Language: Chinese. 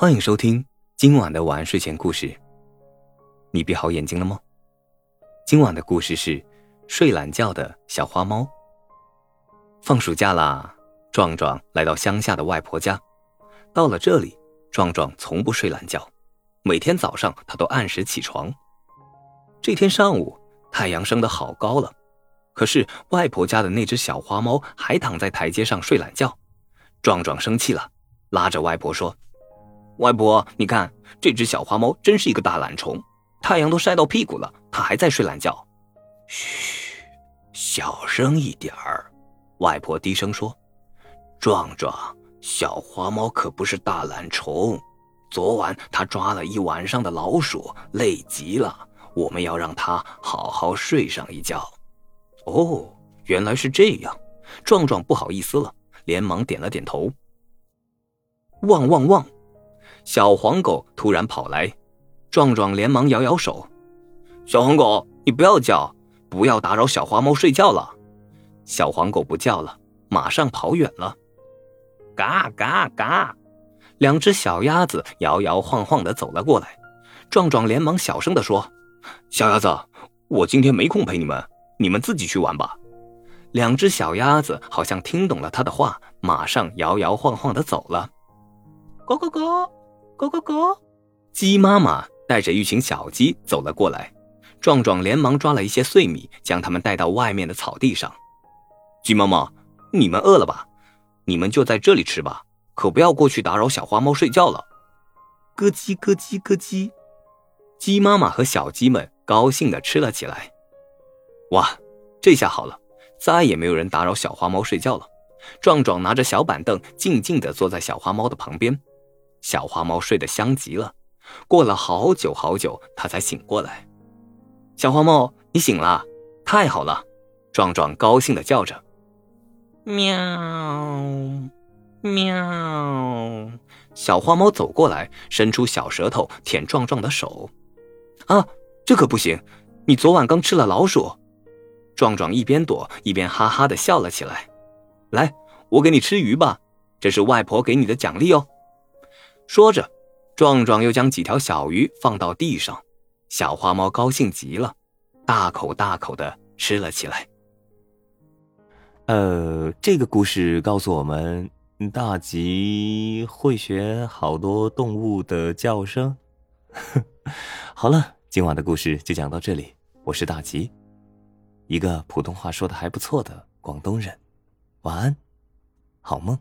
欢迎收听今晚的晚安睡前故事。你闭好眼睛了吗？今晚的故事是睡懒觉的小花猫。放暑假啦，壮壮来到乡下的外婆家。到了这里，壮壮从不睡懒觉，每天早上他都按时起床。这天上午，太阳升得好高了，可是外婆家的那只小花猫还躺在台阶上睡懒觉。壮壮生气了，拉着外婆说：“外婆，你看这只小花猫真是一个大懒虫，太阳都晒到屁股了，它还在睡懒觉。”嘘，小声一点儿。外婆低声说：“壮壮，小花猫可不是大懒虫，昨晚它抓了一晚上的老鼠，累极了。我们要让它好好睡上一觉。”哦，原来是这样。壮壮不好意思了。连忙点了点头。汪汪汪！小黄狗突然跑来，壮壮连忙摇摇手：“小黄狗，你不要叫，不要打扰小花猫睡觉了。”小黄狗不叫了，马上跑远了。嘎嘎嘎！两只小鸭子摇摇晃晃的走了过来，壮壮连忙小声的说：“小鸭子，我今天没空陪你们，你们自己去玩吧。”两只小鸭子好像听懂了他的话，马上摇摇晃晃的走了。咯咯咯，咯咯咯，鸡妈妈带着一群小鸡走了过来，壮壮连忙抓了一些碎米，将它们带到外面的草地上。鸡妈妈，你们饿了吧？你们就在这里吃吧，可不要过去打扰小花猫睡觉了。咯叽咯叽咯叽，鸡妈妈和小鸡们高兴的吃了起来。哇，这下好了。再也没有人打扰小花猫睡觉了。壮壮拿着小板凳，静静地坐在小花猫的旁边。小花猫睡得香极了。过了好久好久，它才醒过来。小花猫，你醒了，太好了！壮壮高兴地叫着。喵，喵。小花猫走过来，伸出小舌头舔壮壮的手。啊，这可不行！你昨晚刚吃了老鼠。壮壮一边躲一边哈哈的笑了起来。来，我给你吃鱼吧，这是外婆给你的奖励哦。说着，壮壮又将几条小鱼放到地上。小花猫高兴极了，大口大口的吃了起来。呃，这个故事告诉我们，大吉会学好多动物的叫声。好了，今晚的故事就讲到这里，我是大吉。一个普通话说的还不错的广东人，晚安，好梦。